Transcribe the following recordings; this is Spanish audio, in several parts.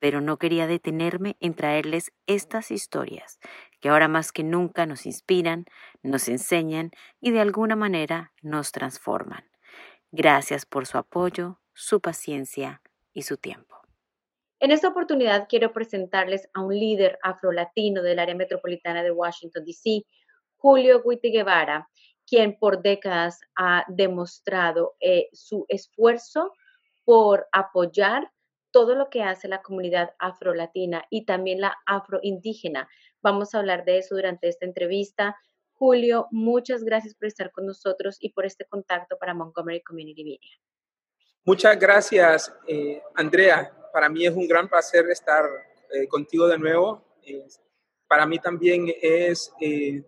pero no quería detenerme en traerles estas historias que ahora más que nunca nos inspiran, nos enseñan y de alguna manera nos transforman. Gracias por su apoyo, su paciencia y su tiempo. En esta oportunidad quiero presentarles a un líder afrolatino del área metropolitana de Washington, D.C., Julio Guiti Guevara, quien por décadas ha demostrado eh, su esfuerzo por apoyar todo lo que hace la comunidad afrolatina y también la afroindígena. Vamos a hablar de eso durante esta entrevista. Julio, muchas gracias por estar con nosotros y por este contacto para Montgomery Community Media. Muchas gracias, eh, Andrea. Para mí es un gran placer estar eh, contigo de nuevo. para mí también es, eh,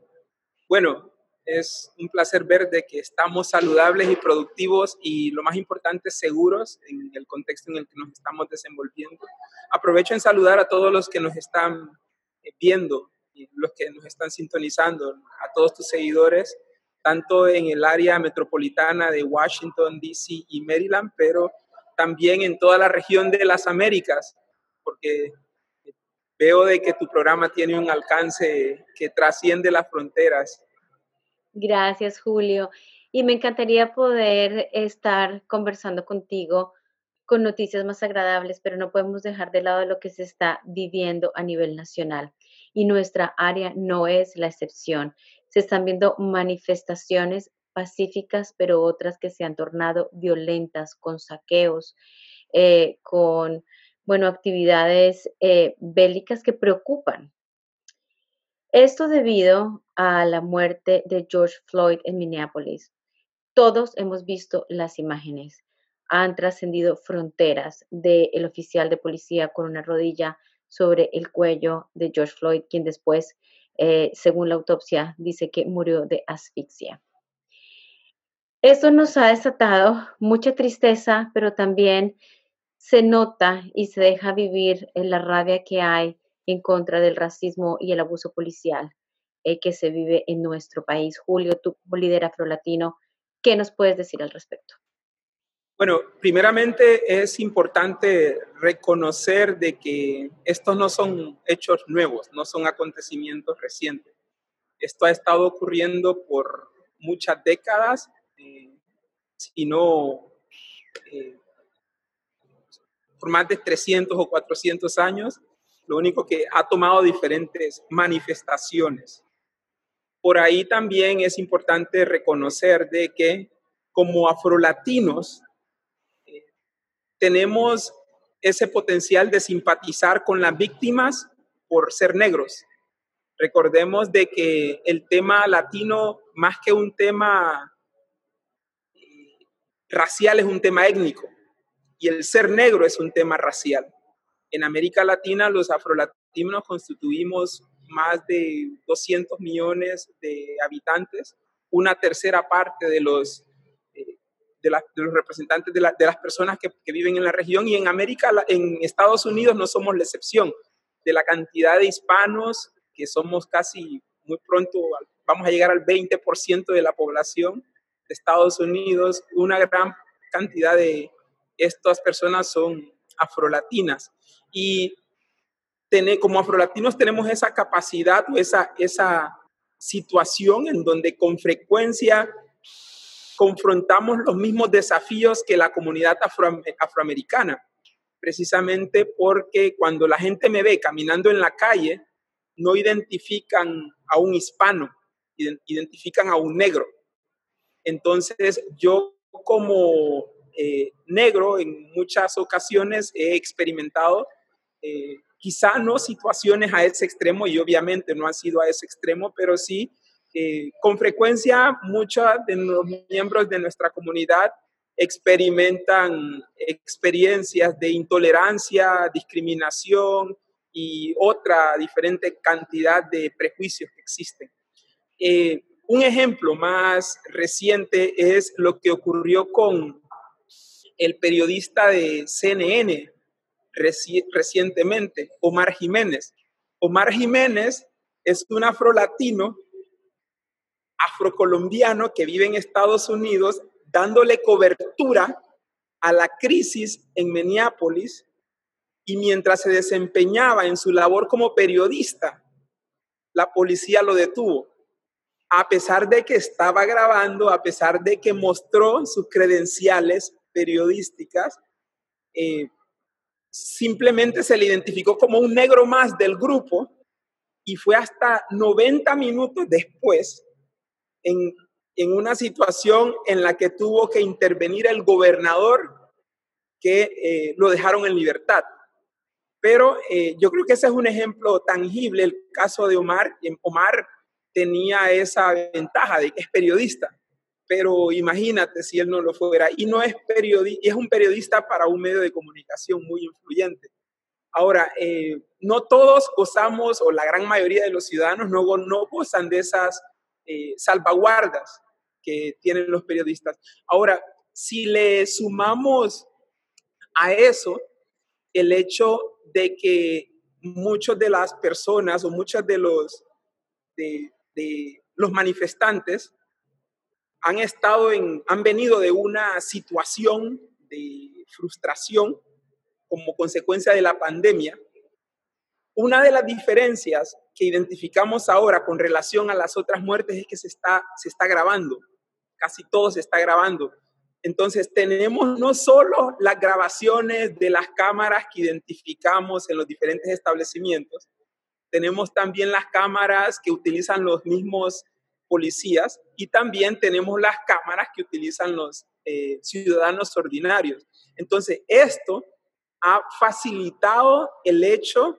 bueno, es un placer ver de que estamos saludables y productivos y lo más importante, seguros en el contexto en el que nos estamos desenvolviendo. Aprovecho en saludar a todos los que nos están eh, viendo los que nos están sintonizando, a todos tus seguidores, tanto en el área metropolitana de Washington, D.C. y Maryland, pero también en toda la región de las Américas, porque veo de que tu programa tiene un alcance que trasciende las fronteras Gracias, Julio. Y me encantaría poder estar conversando contigo con noticias más agradables, pero no podemos dejar de lado lo que se está viviendo a nivel nacional. Y nuestra área no es la excepción. Se están viendo manifestaciones pacíficas, pero otras que se han tornado violentas, con saqueos, eh, con, bueno, actividades eh, bélicas que preocupan. Esto debido a la muerte de George Floyd en Minneapolis. Todos hemos visto las imágenes. Han trascendido fronteras del oficial de policía con una rodilla sobre el cuello de George Floyd, quien después, eh, según la autopsia, dice que murió de asfixia. Esto nos ha desatado mucha tristeza, pero también se nota y se deja vivir en la rabia que hay en contra del racismo y el abuso policial eh, que se vive en nuestro país. Julio, tú como líder afrolatino, ¿qué nos puedes decir al respecto? Bueno, primeramente es importante reconocer de que estos no son hechos nuevos, no son acontecimientos recientes. Esto ha estado ocurriendo por muchas décadas, eh, si no eh, por más de 300 o 400 años, lo único que ha tomado diferentes manifestaciones. Por ahí también es importante reconocer de que como afrolatinos eh, tenemos ese potencial de simpatizar con las víctimas por ser negros. Recordemos de que el tema latino, más que un tema eh, racial, es un tema étnico y el ser negro es un tema racial. En América Latina, los afrolatinos constituimos más de 200 millones de habitantes, una tercera parte de los, eh, de, los representantes de, las personas que, viven en la región y en América, en Estados Unidos no somos la excepción de la cantidad de hispanos que somos casi muy pronto, vamos a llegar al 20% de la población de Estados Unidos, una gran cantidad de estas personas son afrolatinas. Y como afrolatinos tenemos esa capacidad o esa, esa situación en donde con frecuencia confrontamos los mismos desafíos que la comunidad afroamericana, precisamente porque cuando la gente me ve caminando en la calle, no identifican a un hispano, identifican a un negro. Entonces yo como eh, negro en muchas ocasiones he experimentado eh, quizá no situaciones a ese extremo y obviamente no ha sido a ese extremo, pero sí eh, con frecuencia muchos de los miembros de nuestra comunidad experimentan experiencias de intolerancia, discriminación y otra diferente cantidad de prejuicios que existen. Eh, un ejemplo más reciente es lo que ocurrió con el periodista de CNN recientemente, Omar Jiménez. Omar Jiménez es un afrolatino, afrocolombiano que vive en Estados Unidos, dándole cobertura a la crisis en Minneapolis y mientras se desempeñaba en su labor como periodista, la policía lo detuvo. A pesar de que estaba grabando, a pesar de que mostró sus credenciales periodísticas, eh, simplemente se le identificó como un negro más del grupo y fue hasta 90 minutos después en, una situación en la que tuvo que intervenir el gobernador que eh, lo dejaron en libertad. Pero eh, yo creo que ese es un ejemplo tangible, el caso de Omar. Omar tenía esa ventaja de que es periodista pero imagínate si él no lo fuera. Y no es periodista, es un periodista para un medio de comunicación muy influyente. Ahora, eh, no todos gozamos, o la gran mayoría de los ciudadanos no, no gozan de esas eh, salvaguardas que tienen los periodistas. Ahora, si le sumamos a eso el hecho de que muchas de las personas o muchos de los, de los manifestantes han estado en, han venido de una situación de frustración como consecuencia de la pandemia. Una de las diferencias que identificamos ahora con relación a las otras muertes es que se está, se está grabando, casi todo se está grabando. Entonces tenemos no solo las grabaciones de las cámaras que identificamos en los diferentes establecimientos, tenemos también las cámaras que utilizan los mismos policías y también tenemos las cámaras que utilizan los eh, ciudadanos ordinarios. Entonces, esto ha facilitado el hecho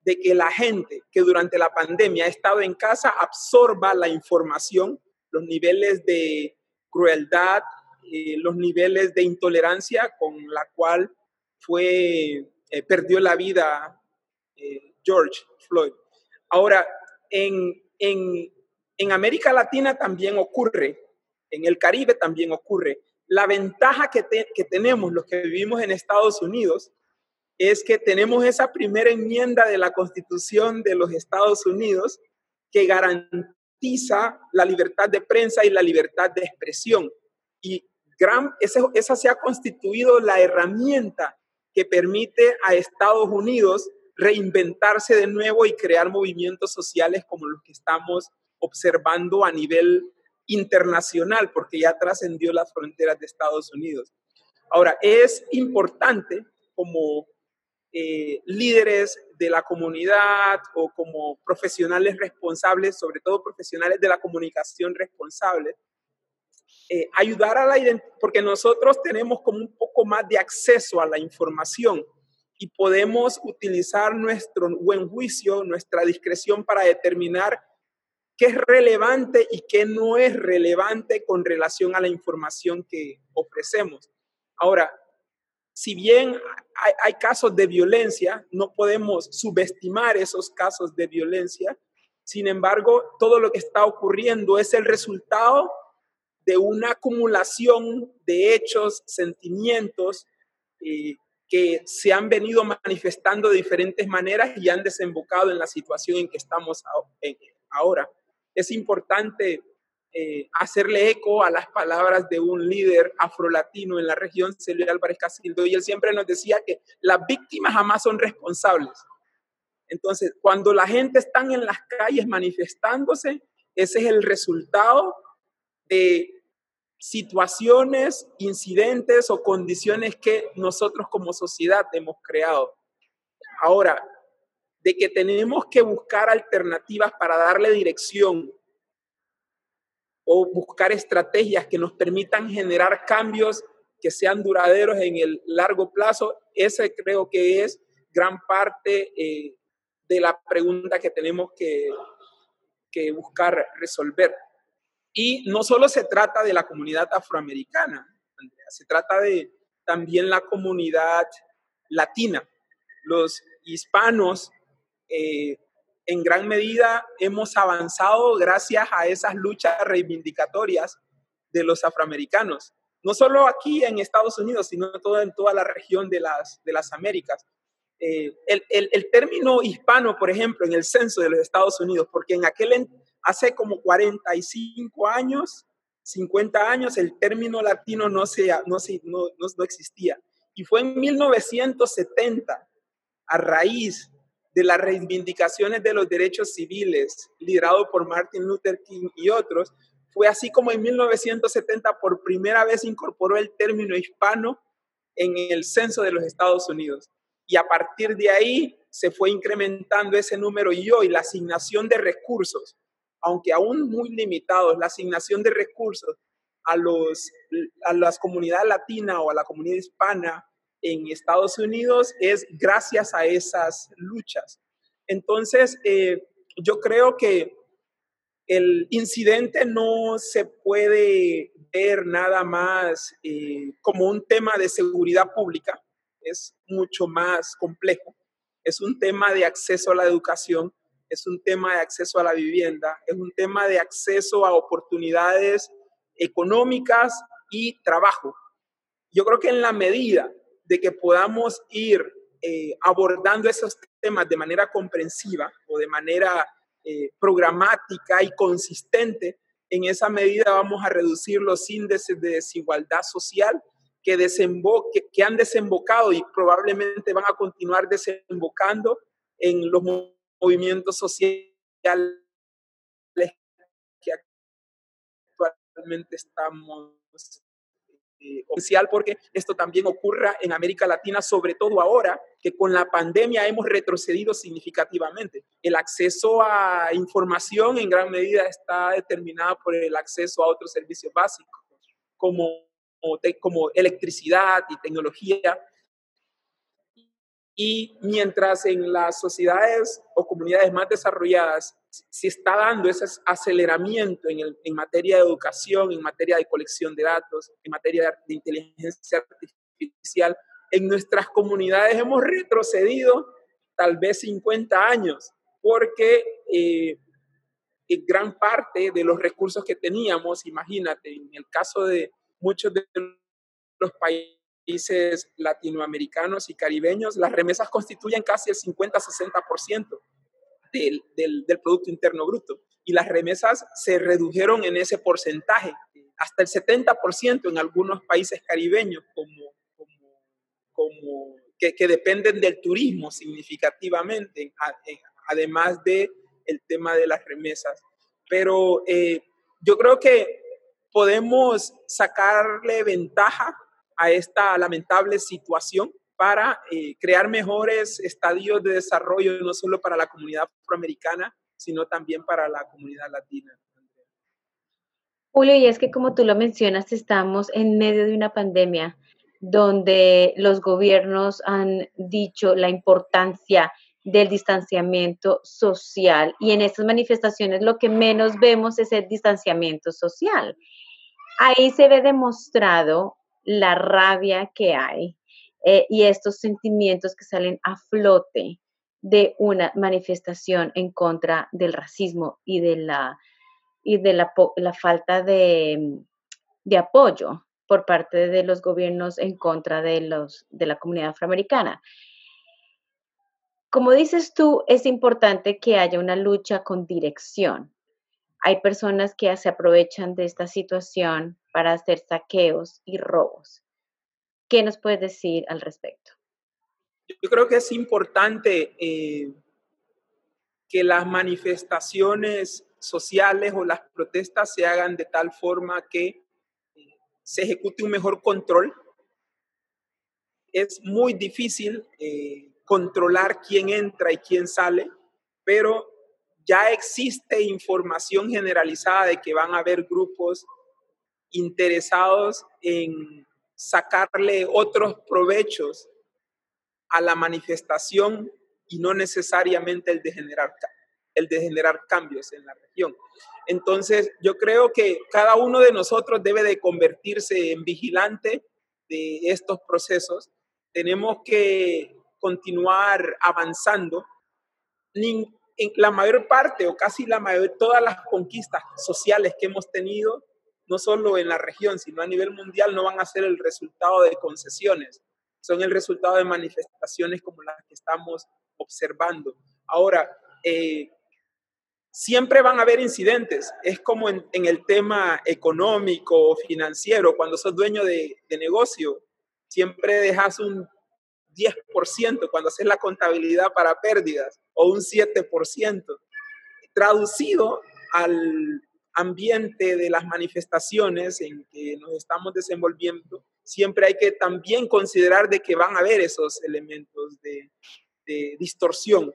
de que la gente que durante la pandemia ha estado en casa absorba la información, los niveles de crueldad, eh, los niveles de intolerancia con la cual fue, eh, perdió la vida George Floyd. Ahora, en, en, en América Latina también ocurre, en el Caribe también ocurre. La ventaja que, tenemos los que vivimos en Estados Unidos es que tenemos esa primera enmienda de la Constitución de los Estados Unidos que garantiza la libertad de prensa y la libertad de expresión. Y esa, esa se ha constituido la herramienta que permite a Estados Unidos reinventarse de nuevo y crear movimientos sociales como los que estamos observando a nivel internacional, porque ya trascendió las fronteras de Estados Unidos. Ahora, es importante como eh, líderes de la comunidad o como profesionales responsables, sobre todo profesionales de la comunicación responsable, eh, ayudar a la identidad, porque nosotros tenemos como un poco más de acceso a la información y podemos utilizar nuestro buen juicio, nuestra discreción para determinar qué es relevante y qué no es relevante con relación a la información que ofrecemos. Ahora, si bien hay, casos de violencia, no podemos subestimar esos casos de violencia. Sin embargo, todo lo que está ocurriendo es el resultado de una acumulación de hechos, sentimientos eh, que se han venido manifestando de diferentes maneras y han desembocado en la situación en que estamos ahora es importante eh, hacerle eco a las palabras de un líder afrolatino en la región, Celio Álvarez Casildo, y él siempre nos decía que las víctimas jamás son responsables. Entonces, cuando la gente está en las calles manifestándose, ese es el resultado de situaciones, incidentes o condiciones que nosotros como sociedad hemos creado. Ahora, de que tenemos que buscar alternativas para darle dirección o buscar estrategias que nos permitan generar cambios que sean duraderos en el largo plazo, ese creo que es gran parte eh, de la pregunta que tenemos que, que buscar resolver. Y no solo se trata de la comunidad afroamericana, Se trata de también la comunidad latina. Los hispanos, eh, en gran medida, hemos avanzado gracias a esas luchas reivindicatorias de los afroamericanos. No solo aquí en Estados Unidos, sino en toda la región de las, de las Américas. Eh, el, el, término hispano, por ejemplo, en el censo de los Estados Unidos, porque en aquel, hace como 45 años, 50 años, el término latino no, no, no, no existía. Y fue en 1970, a raíz de las reivindicaciones de los derechos civiles, liderado por Martin Luther King y otros, fue así como en 1970 por primera vez incorporó el término hispano en el censo de los Estados Unidos. Y a partir de ahí se fue incrementando ese número y hoy la asignación de recursos aunque aún muy limitados, la asignación de recursos a, los, a las comunidades latinas o a la comunidad hispana en Estados Unidos es gracias a esas luchas. Entonces, eh, yo creo que el incidente no se puede ver nada más eh, como un tema de seguridad pública, es mucho más complejo, es un tema de acceso a la educación, es un tema de acceso a la vivienda, es un tema de acceso a oportunidades económicas y trabajo. Yo creo que en la medida de que podamos ir eh, abordando esos temas de manera comprensiva o de manera eh, programática y consistente, en esa medida vamos a reducir los índices de desigualdad social que, que han desembocado y probablemente van a continuar desembocando en los movimientos sociales que actualmente estamos eh, oficial porque esto también ocurra en América Latina, sobre todo ahora que con la pandemia hemos retrocedido significativamente. El acceso a información en gran medida está determinado por el acceso a otros servicios básicos como, como electricidad y tecnología y mientras en las sociedades o comunidades más desarrolladas se está dando ese aceleramiento en, materia de educación, en materia de colección de datos, en materia de, inteligencia artificial, en nuestras comunidades hemos retrocedido tal vez 50 años, porque eh, en gran parte de los recursos que teníamos, imagínate, en el caso de muchos de los países latinoamericanos y caribeños, las remesas constituyen casi el 50-60% del, del, del, Producto Interno Bruto. Y las remesas se redujeron en ese porcentaje, hasta el 70% en algunos países caribeños, como, como, como que, que, dependen del turismo significativamente, además del el tema de las remesas. Pero eh, yo creo que podemos sacarle ventaja a esta lamentable situación para eh, crear mejores estadios de desarrollo, no solo para la comunidad afroamericana, sino también para la comunidad latina. Julio, y es que como tú lo mencionas, estamos en medio de una pandemia donde los gobiernos han dicho la importancia del distanciamiento social y en estas manifestaciones lo que menos vemos es el distanciamiento social. Ahí se ve demostrado la rabia que hay eh, y estos sentimientos que salen a flote de una manifestación en contra del racismo y de la, y de la, falta de, de, apoyo por parte de los gobiernos en contra de, los, de la comunidad afroamericana. Como dices tú, es importante que haya una lucha con dirección. Hay personas que se aprovechan de esta situación para hacer saqueos y robos. ¿Qué nos puedes decir al respecto? Yo creo que es importante eh, que las manifestaciones sociales o las protestas se hagan de tal forma que eh, se ejecute un mejor control. Es muy difícil eh, controlar quién entra y quién sale, pero ya existe información generalizada de que van a haber grupos interesados en sacarle otros provechos a la manifestación y no necesariamente el de generar el de cambios en la región. Entonces, yo creo que cada uno de nosotros debe de convertirse en vigilante de estos procesos. Tenemos que continuar avanzando. La mayor parte o casi la mayor, todas las conquistas sociales que hemos tenido, no solo en la región, sino a nivel mundial, no van a ser el resultado de concesiones, son el resultado de manifestaciones como las que estamos observando. Ahora, eh, siempre van a haber incidentes. Es como en, el tema económico o financiero, cuando sos dueño de, negocio, siempre dejas un 10% cuando haces la contabilidad para pérdidas o un 7%. Traducido al ambiente de las manifestaciones en que nos estamos desenvolviendo, siempre hay que también considerar de que van a haber esos elementos de distorsión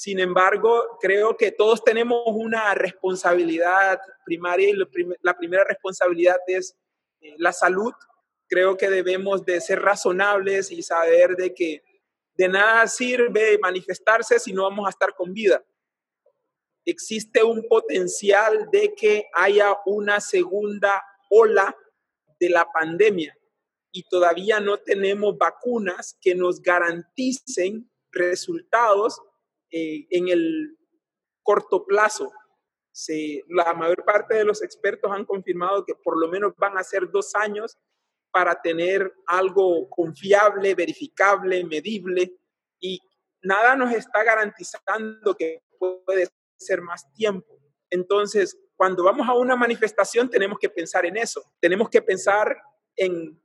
sin embargo, creo que todos tenemos una responsabilidad primaria y la primera responsabilidad es eh, la salud. Creo que debemos de ser razonables y saber de que de nada sirve manifestarse si no vamos a estar con vida. Existe un potencial de que haya una segunda ola de la pandemia y todavía no tenemos vacunas que nos garanticen resultados eh, en el corto plazo. la mayor parte de los expertos han confirmado que por lo menos van a ser dos años para tener algo confiable, verificable, medible y nada nos está garantizando que puede ser más tiempo. Entonces, cuando vamos a una manifestación tenemos que pensar en eso, tenemos que pensar en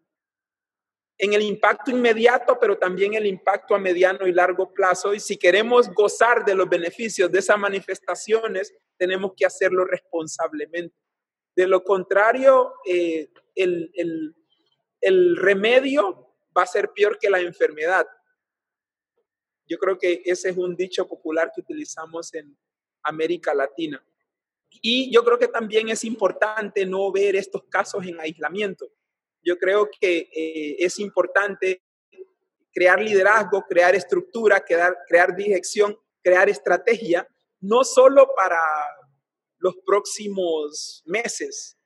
en el impacto inmediato, pero también el impacto a mediano y largo plazo. Y si queremos gozar de los beneficios de esas manifestaciones, tenemos que hacerlo responsablemente. De lo contrario, eh, el, el remedio va a ser peor que la enfermedad. Yo creo que ese es un dicho popular que utilizamos en América Latina. Y yo creo que también es importante no ver estos casos en aislamiento yo creo que eh, es importante crear liderazgo, crear estructura, crear, crear dirección, crear estrategia, no solo para los próximos meses,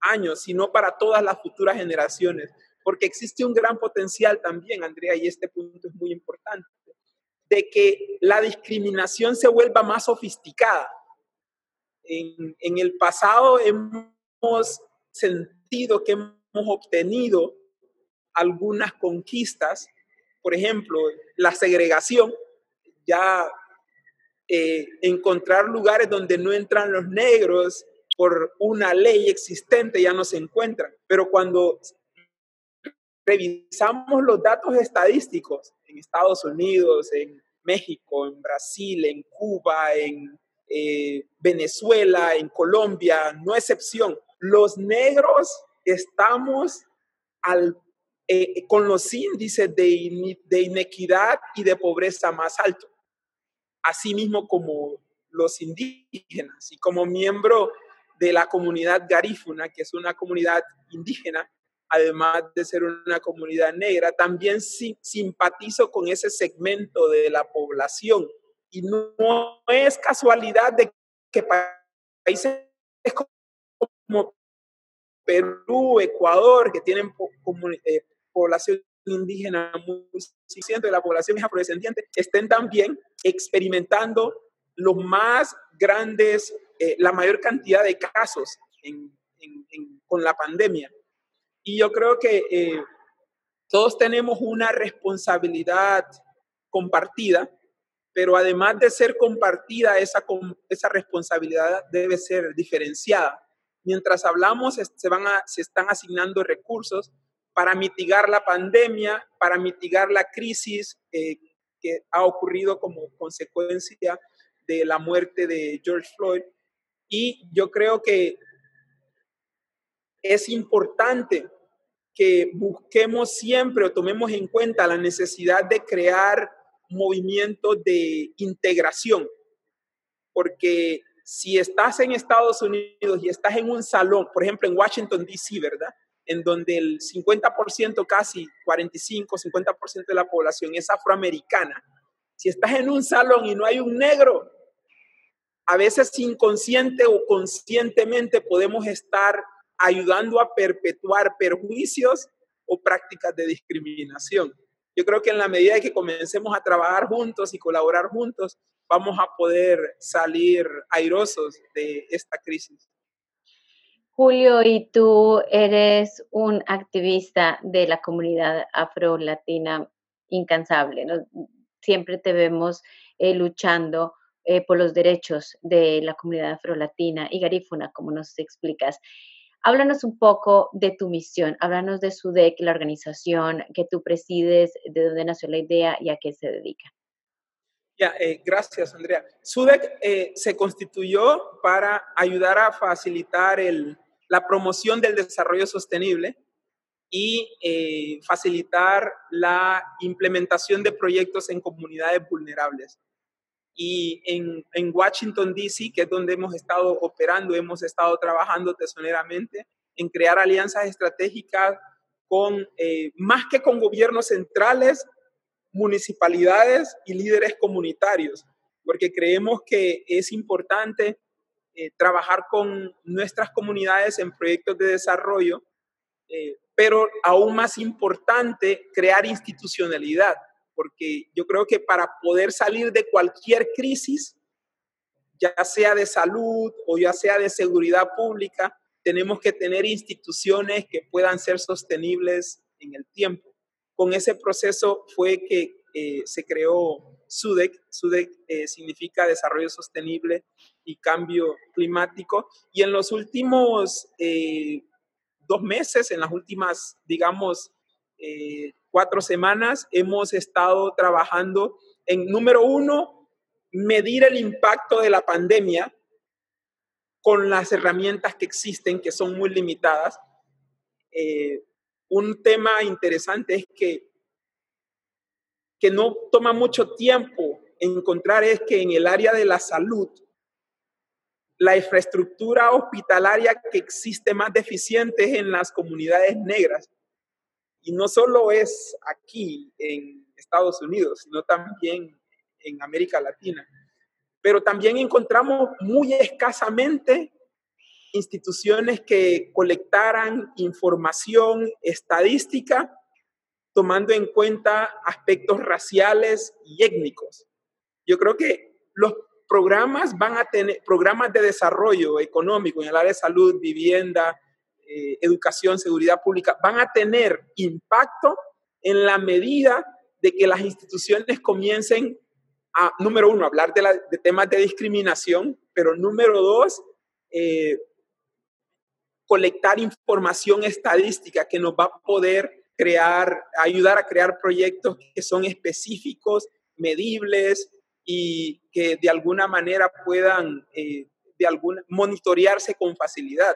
años, sino para todas las futuras generaciones, porque existe un gran potencial también, Andrea, y este punto es muy importante, de que la discriminación se vuelva más sofisticada. En, el pasado hemos sentido que hemos obtenido algunas conquistas, por ejemplo, la segregación, ya eh, encontrar lugares donde no entran los negros por una ley existente ya no se encuentran. Pero cuando revisamos los datos estadísticos en Estados Unidos, en México, en Brasil, en Cuba, en eh, Venezuela, en Colombia, no excepción, los negros estamos eh, con los índices de, de inequidad y de pobreza más altos, asimismo como los indígenas. Y como miembro de la comunidad garífuna, que es una comunidad indígena, además de ser una comunidad negra, también simpatizo con ese segmento de la población. Y no es casualidad de que países como Perú, Ecuador, que tienen eh, población indígena muy suficiente, la población es afrodescendiente, estén también experimentando los más grandes, eh, la mayor cantidad de casos con la pandemia. Y yo creo que eh, todos tenemos una responsabilidad compartida, pero además de ser compartida, esa, esa responsabilidad debe ser diferenciada. Mientras hablamos, se, van se están asignando recursos para mitigar la pandemia, para mitigar la crisis eh, que ha ocurrido como consecuencia de la muerte de George Floyd. Y yo creo que es importante que busquemos siempre o tomemos en cuenta la necesidad de crear movimientos de integración, porque si estás en Estados Unidos y estás en un salón, por ejemplo en Washington, D.C., ¿verdad? En donde el 50%, casi 45, 50% de la población es afroamericana. Si estás en un salón y no hay un negro, a veces inconsciente o conscientemente podemos estar ayudando a perpetuar perjuicios o prácticas de discriminación. Yo creo que en la medida que comencemos a trabajar juntos y colaborar juntos, vamos a poder salir airosos de esta crisis. Julio, y tú eres un activista de la comunidad afro-latina incansable. Siempre te vemos eh, luchando eh, por los derechos de la comunidad afro-latina y garífuna, como nos explicas. Háblanos un poco de tu misión, háblanos de SUDEC, la organización que tú presides, de dónde nació la idea y a qué se dedica. Ya, eh, gracias, Andrea. SUDEC eh, se constituyó para ayudar a facilitar la promoción del desarrollo sostenible y eh, facilitar la implementación de proyectos en comunidades vulnerables. Y en, en Washington, D.C., que es donde hemos estado operando, hemos estado trabajando tesoneramente en crear alianzas estratégicas con, eh, más que con gobiernos centrales, municipalidades y líderes comunitarios, porque creemos que es importante eh, trabajar con nuestras comunidades en proyectos de desarrollo, eh, pero aún más importante, crear institucionalidad porque yo creo que para poder salir de cualquier crisis, ya sea de salud o ya sea de seguridad pública, tenemos que tener instituciones que puedan ser sostenibles en el tiempo. Con ese proceso fue que eh, se creó SUDEC. SUDEC eh, significa Desarrollo Sostenible y Cambio Climático. Y en los últimos eh, dos meses, en las últimas, digamos, cuatro semanas hemos estado trabajando en, número uno, medir el impacto de la pandemia con las herramientas que existen, que son muy limitadas. Eh, un tema interesante es que, que no toma mucho tiempo encontrar es que en el área de la salud, la infraestructura hospitalaria que existe más deficiente es en las comunidades negras. Y no solo es aquí en Estados Unidos, sino también en América Latina. Pero también encontramos muy escasamente instituciones que colectaran información estadística tomando en cuenta aspectos raciales y étnicos. Yo creo que los programas van a tener programas de desarrollo económico en el área de salud, vivienda, eh, educación, seguridad pública, van a tener impacto en la medida de que las instituciones comiencen a, número uno, hablar de, temas de discriminación, pero número dos, eh, colectar información estadística que nos va a poder crear, ayudar a crear proyectos que son específicos, medibles y que de alguna manera puedan eh, de alguna, monitorearse con facilidad.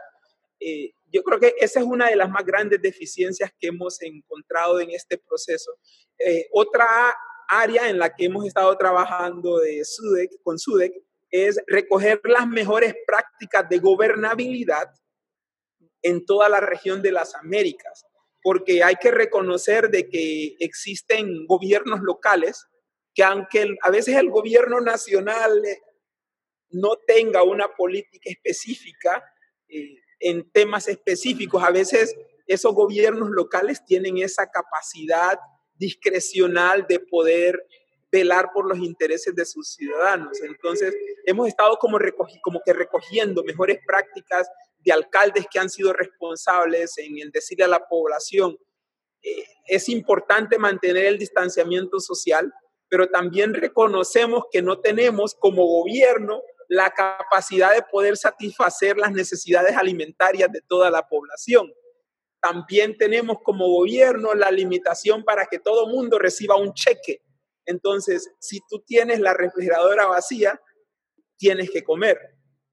Yo creo que esa es una de las más grandes deficiencias que hemos encontrado en este proceso. Eh, otra área en la que hemos estado trabajando de SUDEC, con SUDEC es recoger las mejores prácticas de gobernabilidad en toda la región de las Américas, porque hay que reconocer de que existen gobiernos locales que aunque a veces el gobierno nacional eh, no tenga una política específica, eh, en temas específicos. A veces esos gobiernos locales tienen esa capacidad discrecional de poder velar por los intereses de sus ciudadanos. Entonces, hemos estado como, como que recogiendo mejores prácticas de alcaldes que han sido responsables en el decirle a la población, eh, es importante mantener el distanciamiento social, pero también reconocemos que no tenemos como gobierno la capacidad de poder satisfacer las necesidades alimentarias de toda la población. También tenemos como gobierno la limitación para que todo mundo reciba un cheque. Entonces, si tú tienes la refrigeradora vacía, tienes que comer.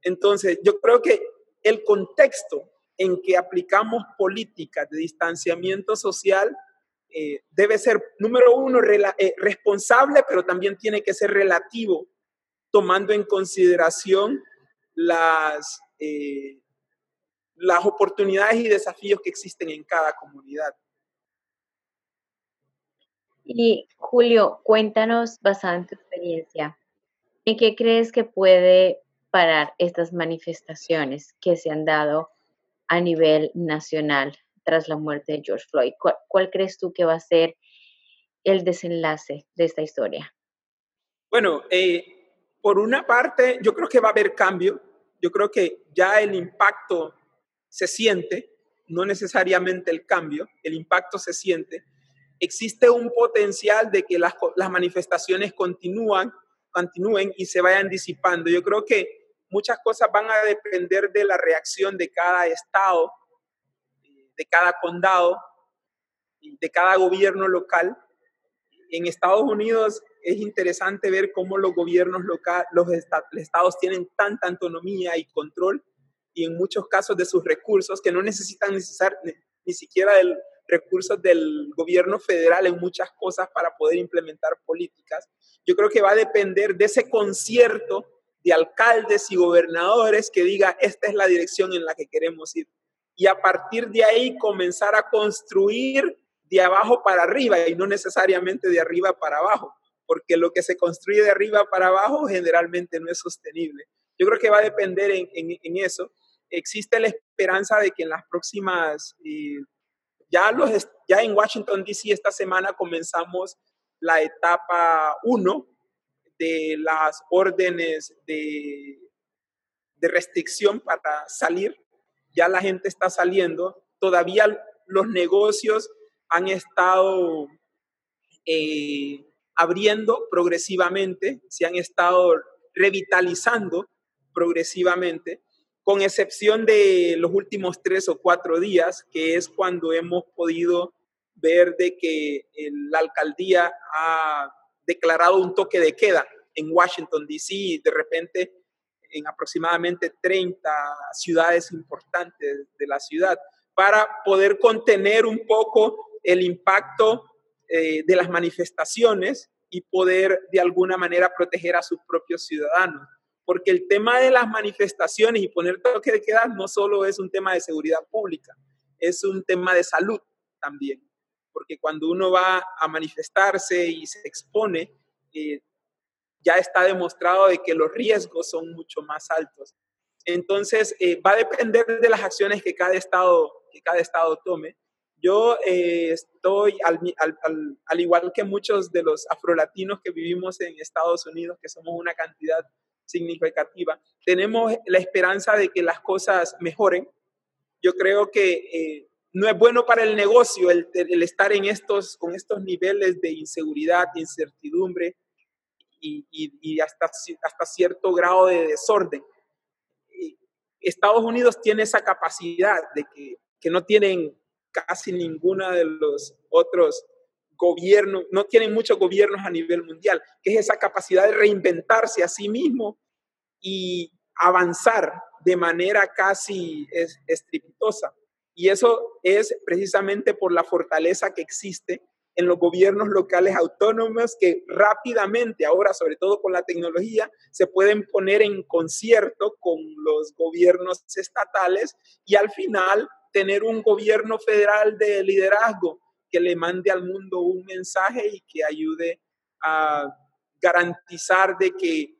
Entonces, yo creo que el contexto en que aplicamos políticas de distanciamiento social eh, debe ser, número uno, eh, responsable, pero también tiene que ser relativo tomando en consideración las, eh, las oportunidades y desafíos que existen en cada comunidad. Y Julio, cuéntanos, basado en tu experiencia, ¿en qué crees que puede parar estas manifestaciones que se han dado a nivel nacional tras la muerte de George Floyd. ¿Cuál, crees tú que va a ser el desenlace de esta historia? Bueno, eh, por una parte, yo creo que va a haber cambio. Yo creo que ya el impacto se siente, no necesariamente el cambio, el impacto se siente. Existe un potencial de que las, las manifestaciones continúan, continúen y se vayan disipando. Yo creo que muchas cosas van a depender de la reacción de cada estado, de cada condado, de cada gobierno local. En Estados Unidos es interesante ver cómo los gobiernos locales, los estados tienen tanta autonomía y control y en muchos casos de sus recursos que no necesitan necesar, ni siquiera del recursos del gobierno federal en muchas cosas para poder implementar políticas. Yo creo que va a depender de ese concierto de alcaldes y gobernadores que diga, esta es la dirección en la que queremos ir. Y a partir de ahí comenzar a construir de abajo para arriba y no necesariamente de arriba para abajo, porque lo que se construye de arriba para abajo generalmente no es sostenible. Yo creo que va a depender en, eso. Existe la esperanza de que en las próximas, eh, ya, los, ya en Washington, D.C. esta semana comenzamos la etapa 1 de las órdenes de, de restricción para salir. Ya la gente está saliendo. Todavía los negocios han estado eh, abriendo progresivamente, se han estado revitalizando progresivamente, con excepción de los últimos tres o cuatro días, que es cuando hemos podido ver de que la alcaldía ha declarado un toque de queda en Washington, D.C., de repente en aproximadamente 30 ciudades importantes de la ciudad, para poder contener un poco el impacto eh, de las manifestaciones y poder de alguna manera proteger a sus propios ciudadanos. Porque el tema de las manifestaciones y poner toque de queda no solo es un tema de seguridad pública, es un tema de salud también porque cuando uno va a manifestarse y se expone, eh, ya está demostrado de que los riesgos son mucho más altos. Entonces, eh, va a depender de las acciones que cada estado, que cada estado tome. Yo eh, estoy, al, al, al, igual que muchos de los afrolatinos que vivimos en Estados Unidos, que somos una cantidad significativa, tenemos la esperanza de que las cosas mejoren. Yo creo que no es bueno para el negocio el, estar en estos, con estos niveles de inseguridad, incertidumbre y, hasta, hasta cierto grado de desorden. Estados Unidos tiene esa capacidad de que, que no tienen casi ninguna de los otros gobiernos, no tienen muchos gobiernos a nivel mundial, que es esa capacidad de reinventarse a sí mismo y avanzar de manera casi estrepitosa. Y eso es precisamente por la fortaleza que existe en los gobiernos locales autónomos que rápidamente, ahora sobre todo con la tecnología, se pueden poner en concierto con los gobiernos estatales y al final tener un gobierno federal de liderazgo que le mande al mundo un mensaje y que ayude a garantizar de que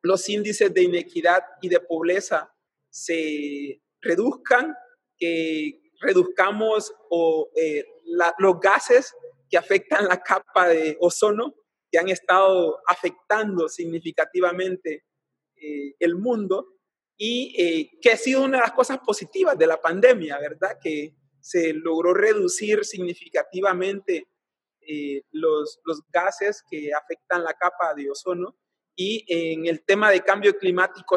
los índices de inequidad y de pobreza se reduzcan que reduzcamos o, eh, los gases que afectan la capa de ozono, que han estado afectando significativamente eh, el mundo y eh, que ha sido una de las cosas positivas de la pandemia, ¿verdad? Que se logró reducir significativamente los, los gases que afectan la capa de ozono y en el tema de cambio climático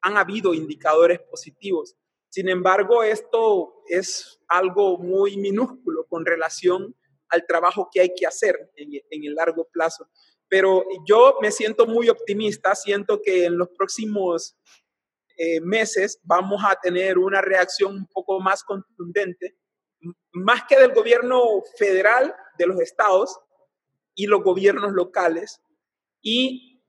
han habido indicadores positivos. Sin embargo, esto es algo muy minúsculo con relación al trabajo que hay que hacer en, el largo plazo. Pero yo me siento muy optimista, siento que en los próximos eh, meses vamos a tener una reacción un poco más contundente, más que del gobierno federal de los estados y los gobiernos locales. Y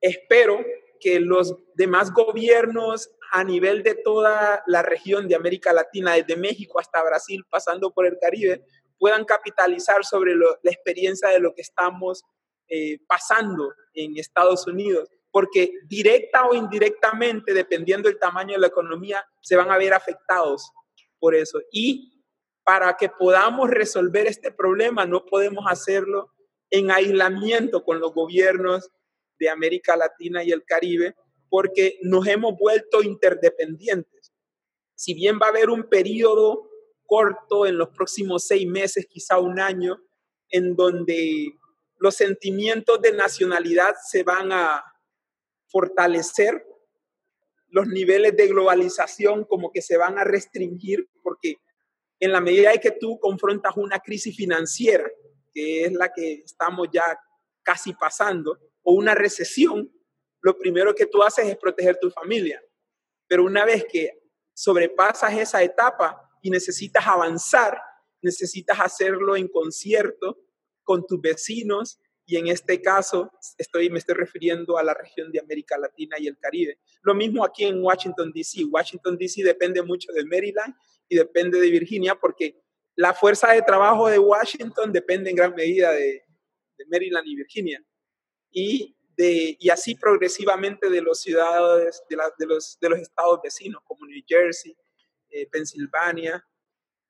espero que los demás gobiernos a nivel de toda la región de América Latina, desde México hasta Brasil, pasando por el Caribe, puedan capitalizar sobre la experiencia de lo que estamos eh, pasando en Estados Unidos porque directa o indirectamente, dependiendo del tamaño de la economía, se van a ver afectados por eso. Y para que podamos resolver este problema, no podemos hacerlo en aislamiento con los gobiernos de América Latina y el Caribe, porque nos hemos vuelto interdependientes. Si bien va a haber un periodo corto en los próximos seis meses, quizá un año, en donde los sentimientos de nacionalidad se van a fortalecer, los niveles de globalización como que se van a restringir, porque en la medida en que tú confrontas una crisis financiera, que es la que estamos ya casi pasando, o una recesión, lo primero que tú haces es proteger tu familia. Pero una vez que sobrepasas esa etapa y necesitas avanzar, necesitas hacerlo en concierto con tus vecinos y en este caso estoy, me estoy refiriendo a la región de América Latina y el Caribe. Lo mismo aquí en Washington, D.C. Washington, D.C. depende mucho de Maryland y depende de Virginia porque la fuerza de trabajo de Washington depende en gran medida de, Maryland y Virginia. Y, de, y así progresivamente de los ciudades, de, de, los, de los estados vecinos como New Jersey, eh, Pensilvania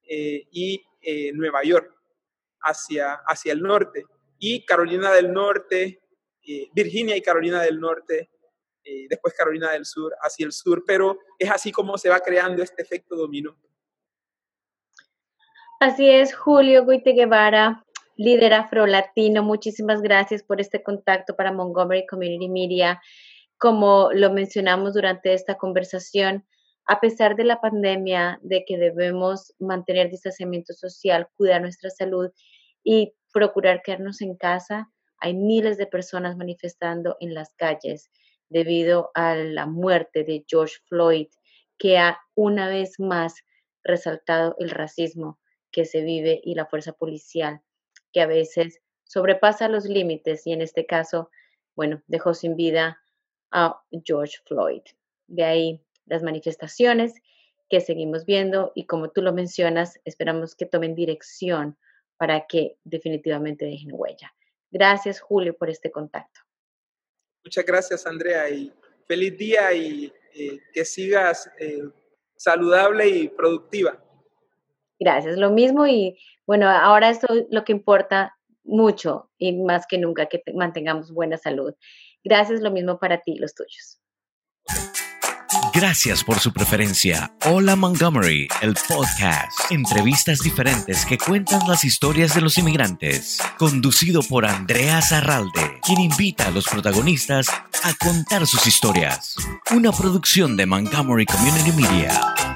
eh, y eh, Nueva York hacia, hacia el norte y Carolina del Norte, eh, Virginia y Carolina del Norte, eh, después Carolina del Sur, hacia el sur, pero es así como se va creando este efecto dominó. Así es, Julio Guite Guevara, líder afro-latino, muchísimas gracias por este contacto para Montgomery Community Media. Como lo mencionamos durante esta conversación, a pesar de la pandemia, de que debemos mantener distanciamiento social, cuidar nuestra salud y procurar quedarnos en casa. Hay miles de personas manifestando en las calles debido a la muerte de George Floyd, que ha una vez más resaltado el racismo que se vive y la fuerza policial, que a veces sobrepasa los límites y en este caso, bueno, dejó sin vida a George Floyd. De ahí las manifestaciones que seguimos viendo y como tú lo mencionas, esperamos que tomen dirección para que definitivamente dejen huella. Gracias, Julio, por este contacto. Muchas gracias, Andrea, y feliz día y eh, que sigas eh, saludable y productiva. Gracias, lo mismo y bueno, ahora esto es lo que importa mucho y más que nunca que mantengamos buena salud. Gracias, lo mismo para ti y los tuyos. Gracias por su preferencia. Hola Montgomery, el podcast. Entrevistas diferentes que cuentan las historias de los inmigrantes. Conducido por Andrea Zarralde, quien invita a los protagonistas a contar sus historias. Una producción de Montgomery Community Media.